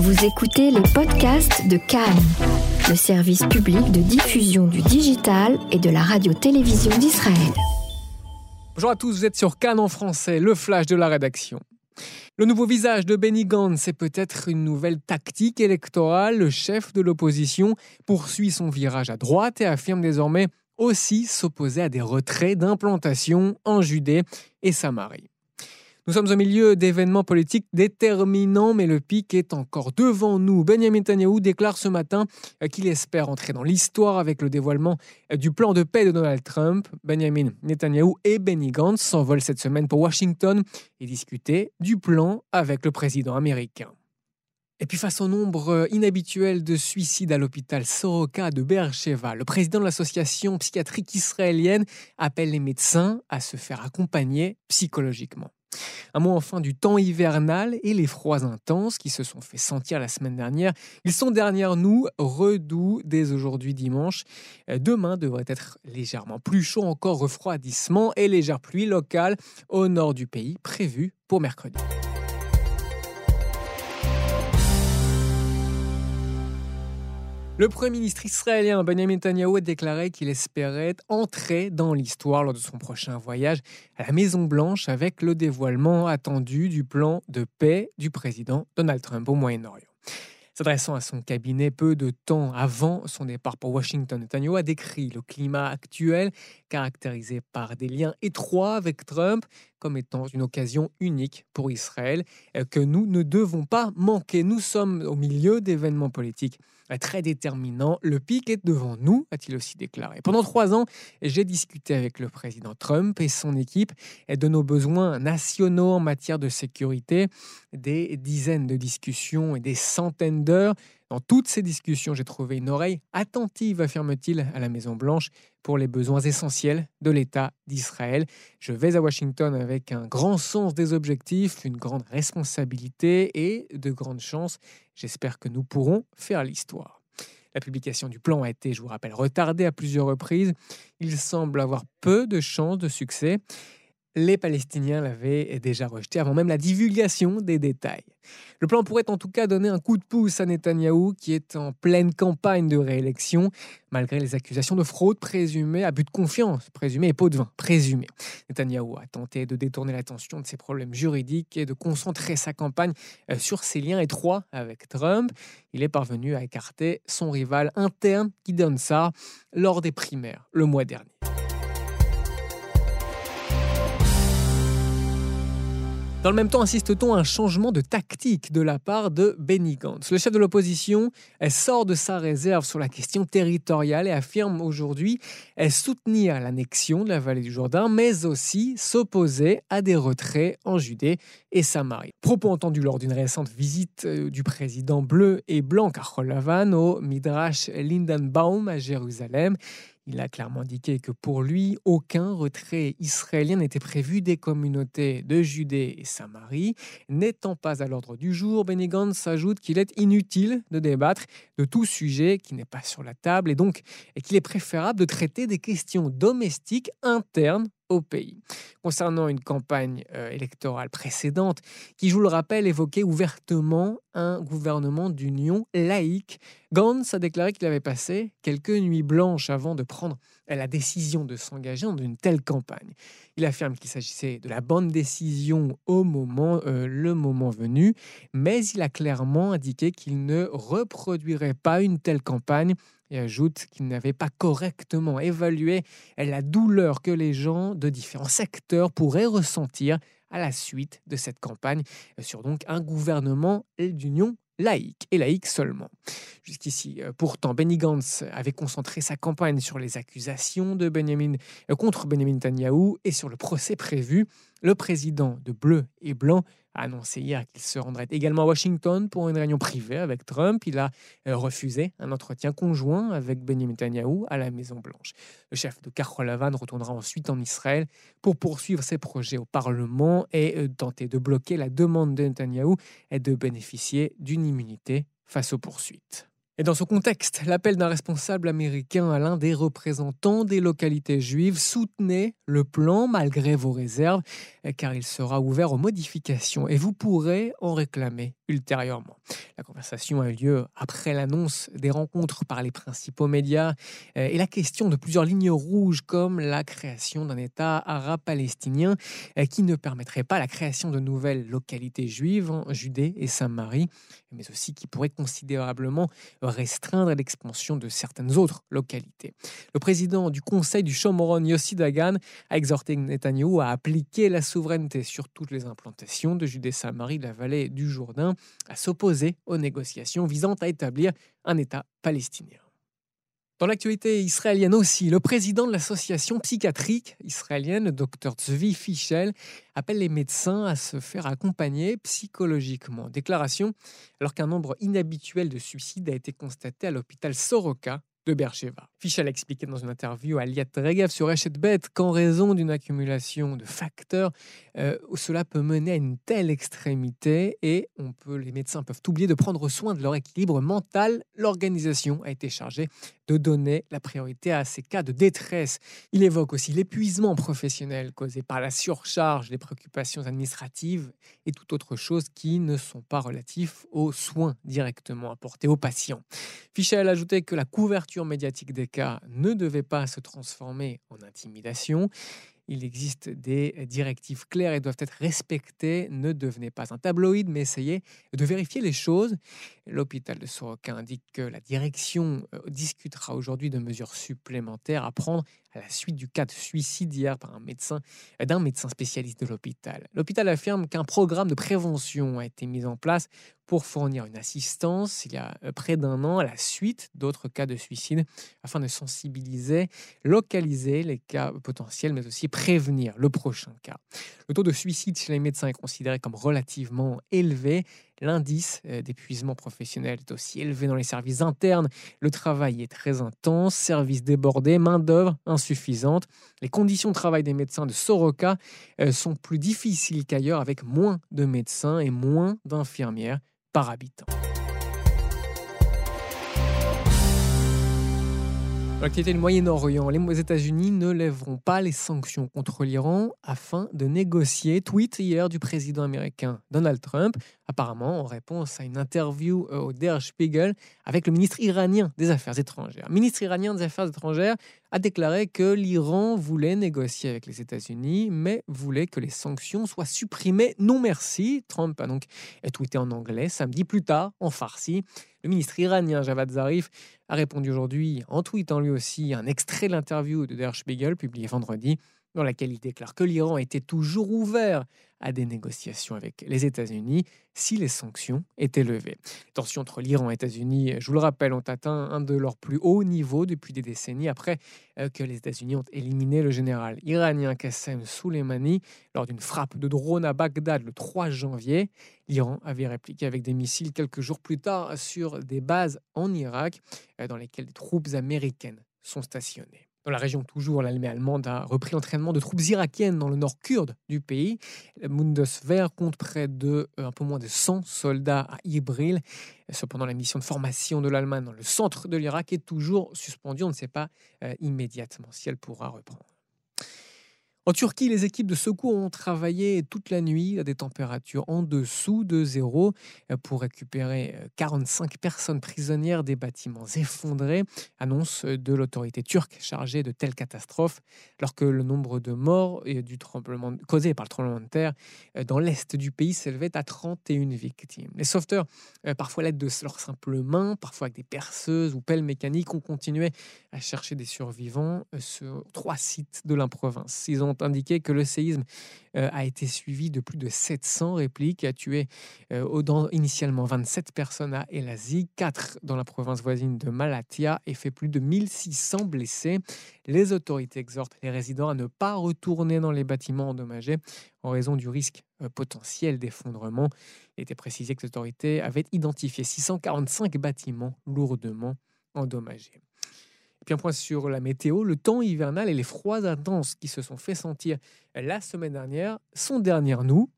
Vous écoutez les podcasts de Cannes, le service public de diffusion du digital et de la radio-télévision d'Israël. Bonjour à tous, vous êtes sur Cannes en français, le flash de la rédaction. Le nouveau visage de Benny Gantz, c'est peut-être une nouvelle tactique électorale. Le chef de l'opposition poursuit son virage à droite et affirme désormais aussi s'opposer à des retraits d'implantation en Judée et Samarie. Nous sommes au milieu d'événements politiques déterminants, mais le pic est encore devant nous. Benjamin Netanyahu déclare ce matin qu'il espère entrer dans l'histoire avec le dévoilement du plan de paix de Donald Trump. Benjamin Netanyahu et Benny Gantz s'envolent cette semaine pour Washington et discuter du plan avec le président américain. Et puis face au nombre inhabituel de suicides à l'hôpital Soroka de Beersheba, le président de l'association psychiatrique israélienne appelle les médecins à se faire accompagner psychologiquement. Un mot enfin du temps hivernal et les froids intenses qui se sont fait sentir la semaine dernière. Ils sont derrière nous, redoux dès aujourd'hui dimanche. Demain devrait être légèrement plus chaud, encore refroidissement et légère pluie locale au nord du pays prévue pour mercredi. Le Premier ministre israélien Benjamin Netanyahu a déclaré qu'il espérait entrer dans l'histoire lors de son prochain voyage à la Maison-Blanche avec le dévoilement attendu du plan de paix du président Donald Trump au Moyen-Orient. S'adressant à son cabinet peu de temps avant son départ pour Washington, Netanyahu a décrit le climat actuel caractérisé par des liens étroits avec Trump comme étant une occasion unique pour Israël euh, que nous ne devons pas manquer. Nous sommes au milieu d'événements politiques euh, très déterminants. Le pic est devant nous, a-t-il aussi déclaré. Pendant trois ans, j'ai discuté avec le président Trump et son équipe de nos besoins nationaux en matière de sécurité. Des dizaines de discussions et des centaines d'heures dans toutes ces discussions, j'ai trouvé une oreille attentive, affirme-t-il, à la Maison-Blanche pour les besoins essentiels de l'État d'Israël. Je vais à Washington avec un grand sens des objectifs, une grande responsabilité et de grandes chances. J'espère que nous pourrons faire l'histoire. La publication du plan a été, je vous rappelle, retardée à plusieurs reprises. Il semble avoir peu de chances de succès les Palestiniens l'avaient déjà rejeté avant même la divulgation des détails. Le plan pourrait en tout cas donner un coup de pouce à Netanyahou, qui est en pleine campagne de réélection, malgré les accusations de fraude présumée, à but de confiance présumée et pot de vin présumée. Netanyahou a tenté de détourner l'attention de ses problèmes juridiques et de concentrer sa campagne euh, sur ses liens étroits avec Trump. Il est parvenu à écarter son rival interne, donne ça lors des primaires le mois dernier. Dans le même temps, insiste-t-on à un changement de tactique de la part de Benny Gantz. Le chef de l'opposition sort de sa réserve sur la question territoriale et affirme aujourd'hui soutenir l'annexion de la vallée du Jourdain, mais aussi s'opposer à des retraits en Judée et Samarie. Propos entendus lors d'une récente visite euh, du président bleu et blanc Carol Lavan au Midrash Lindenbaum à Jérusalem. Il a clairement indiqué que pour lui, aucun retrait israélien n'était prévu des communautés de Judée et Samarie. N'étant pas à l'ordre du jour, Benny Gantz ajoute qu'il est inutile de débattre de tout sujet qui n'est pas sur la table et donc qu'il est préférable de traiter des questions domestiques internes au pays. Concernant une campagne euh, électorale précédente, qui, je vous le rappelle, évoquait ouvertement un gouvernement d'union laïque, Gantz a déclaré qu'il avait passé quelques nuits blanches avant de prendre la décision de s'engager dans une telle campagne. Il affirme qu'il s'agissait de la bonne décision au moment, euh, le moment venu, mais il a clairement indiqué qu'il ne reproduirait pas une telle campagne et ajoute qu'il n'avait pas correctement évalué la douleur que les gens de différents secteurs pourraient ressentir à la suite de cette campagne sur donc un gouvernement d'union laïque et laïque seulement. Jusqu'ici, euh, pourtant, Benny Gantz avait concentré sa campagne sur les accusations de Benjamin, euh, contre Benjamin Netanyahu et sur le procès prévu. Le président de Bleu et Blanc a annoncé hier qu'il se rendrait également à Washington pour une réunion privée avec Trump. Il a euh, refusé un entretien conjoint avec Benjamin Netanyahu à la Maison-Blanche. Le chef de Carol retournera ensuite en Israël pour poursuivre ses projets au Parlement et euh, tenter de bloquer la demande de Netanyahu et de bénéficier d'une immunité face aux poursuites. Et dans ce contexte, l'appel d'un responsable américain à l'un des représentants des localités juives soutenez le plan malgré vos réserves, car il sera ouvert aux modifications et vous pourrez en réclamer ultérieurement. La conversation a eu lieu après l'annonce des rencontres par les principaux médias euh, et la question de plusieurs lignes rouges comme la création d'un État arabe palestinien euh, qui ne permettrait pas la création de nouvelles localités juives en Judée et Samarie, mais aussi qui pourrait considérablement restreindre l'expansion de certaines autres localités. Le président du Conseil du Shomoron, Yossi Dagan, a exhorté Netanyahu à appliquer la souveraineté sur toutes les implantations de Judée-Samarie, de la vallée du Jourdain, à s'opposer aux négociations visant à établir un État palestinien. Dans l'actualité israélienne aussi, le président de l'association psychiatrique israélienne, Dr Zvi Fischel, appelle les médecins à se faire accompagner psychologiquement. Déclaration alors qu'un nombre inhabituel de suicides a été constaté à l'hôpital Soroka de Beersheba. Fischel a expliqué dans une interview à Liat Regev sur Bet qu'en raison d'une accumulation de facteurs, euh, cela peut mener à une telle extrémité et on peut, les médecins peuvent oublier de prendre soin de leur équilibre mental. L'organisation a été chargée de donner la priorité à ces cas de détresse. Il évoque aussi l'épuisement professionnel causé par la surcharge, les préoccupations administratives et toute autre chose qui ne sont pas relatifs aux soins directement apportés aux patients. Fischel a ajouté que la couverture médiatique des cas ne devait pas se transformer en intimidation. Il existe des directives claires et doivent être respectées. Ne devenez pas un tabloïd, mais essayez de vérifier les choses. L'hôpital de Soroka indique que la direction euh, discutera aujourd'hui de mesures supplémentaires à prendre à la suite du cas de suicide hier par un médecin, euh, d'un médecin spécialiste de l'hôpital. L'hôpital affirme qu'un programme de prévention a été mis en place pour fournir une assistance il y a euh, près d'un an à la suite d'autres cas de suicide afin de sensibiliser, localiser les cas potentiels, mais aussi prévenir le prochain cas. Le taux de suicide chez les médecins est considéré comme relativement élevé. L'indice euh, d'épuisement professionnel est aussi élevé dans les services internes. Le travail est très intense, services débordés, main-d'œuvre insuffisante. Les conditions de travail des médecins de Soroka euh, sont plus difficiles qu'ailleurs avec moins de médecins et moins d'infirmières par habitant. L'activité du Moyen-Orient, les États-Unis ne lèveront pas les sanctions contre l'Iran afin de négocier. Tweet hier du président américain Donald Trump, apparemment en réponse à une interview euh, au Der Spiegel avec le ministre iranien des Affaires étrangères. Le ministre iranien des Affaires étrangères a déclaré que l'Iran voulait négocier avec les États-Unis, mais voulait que les sanctions soient supprimées. Non merci. Trump a donc tweeté en anglais samedi plus tard en farsi. Le ministre iranien Javad Zarif a répondu aujourd'hui en tweetant lui aussi un extrait de l'interview de Der Spiegel publié vendredi dans laquelle il déclare que l'Iran était toujours ouvert à des négociations avec les États-Unis si les sanctions étaient levées. Les tensions entre l'Iran et les États-Unis, je vous le rappelle, ont atteint un de leurs plus hauts niveaux depuis des décennies après euh, que les États-Unis ont éliminé le général iranien Qassem Soleimani lors d'une frappe de drone à Bagdad le 3 janvier. L'Iran avait répliqué avec des missiles quelques jours plus tard sur des bases en Irak euh, dans lesquelles des troupes américaines sont stationnées. Dans la région toujours, l'armée allemande a repris l'entraînement de troupes irakiennes dans le nord kurde du pays. Le Bundeswehr compte près de euh, un peu moins de 100 soldats à Ibril. Cependant, la mission de formation de l'Allemagne dans le centre de l'Irak est toujours suspendue. On ne sait pas euh, immédiatement si elle pourra reprendre. En Turquie, les équipes de secours ont travaillé toute la nuit à des températures en dessous de zéro euh, pour récupérer 45 euh, personnes prisonnières des bâtiments effondrés, annonce de l'autorité turque chargée de telles catastrophes, alors que le nombre de morts du tremblement, causé par le tremblement de terre euh, dans l'est du pays s'élevait à 31 victimes. Les sauveteurs, parfois l'aide de leurs simples mains, parfois avec des perceuses ou pelles mécaniques, ont continué à chercher des survivants sur trois sites de la province. Ils ont indiqué que le séisme euh, a été suivi de plus de 700 répliques, a tué euh, initialement 27 personnes à Elazig, 4 dans la province voisine de Malatya et fait plus de 1600 blessés. Les autorités exhortent les résidents à ne pas retourner dans les bâtiments endommagés en raison du risque euh, potentiel d'effondrement. Il était précisé que les autorités avaient identifié 645 bâtiments lourdement endommagés un point sur la météo, le temps hivernal et les froids intenses qui se sont fait sentir la semaine dernière sont derrière nous.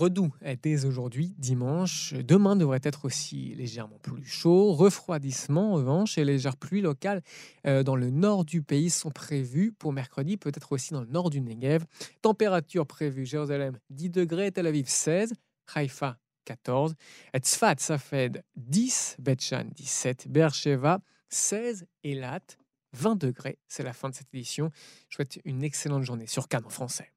Redoux dès aujourd'hui, dimanche. Demain devrait être aussi légèrement plus chaud. Refroidissement, en revanche, et légères pluies locales euh, dans le nord du pays sont prévues pour mercredi, peut-être aussi dans le nord du Negev. Température prévue Jérusalem 10 degrés, Tel Aviv 16, Haïfa 14. Tzfat, Safed 10, Betchan 17, Beersheva 16, Elat 20 degrés. C'est la fin de cette édition. Je souhaite une excellente journée sur Cannes en français.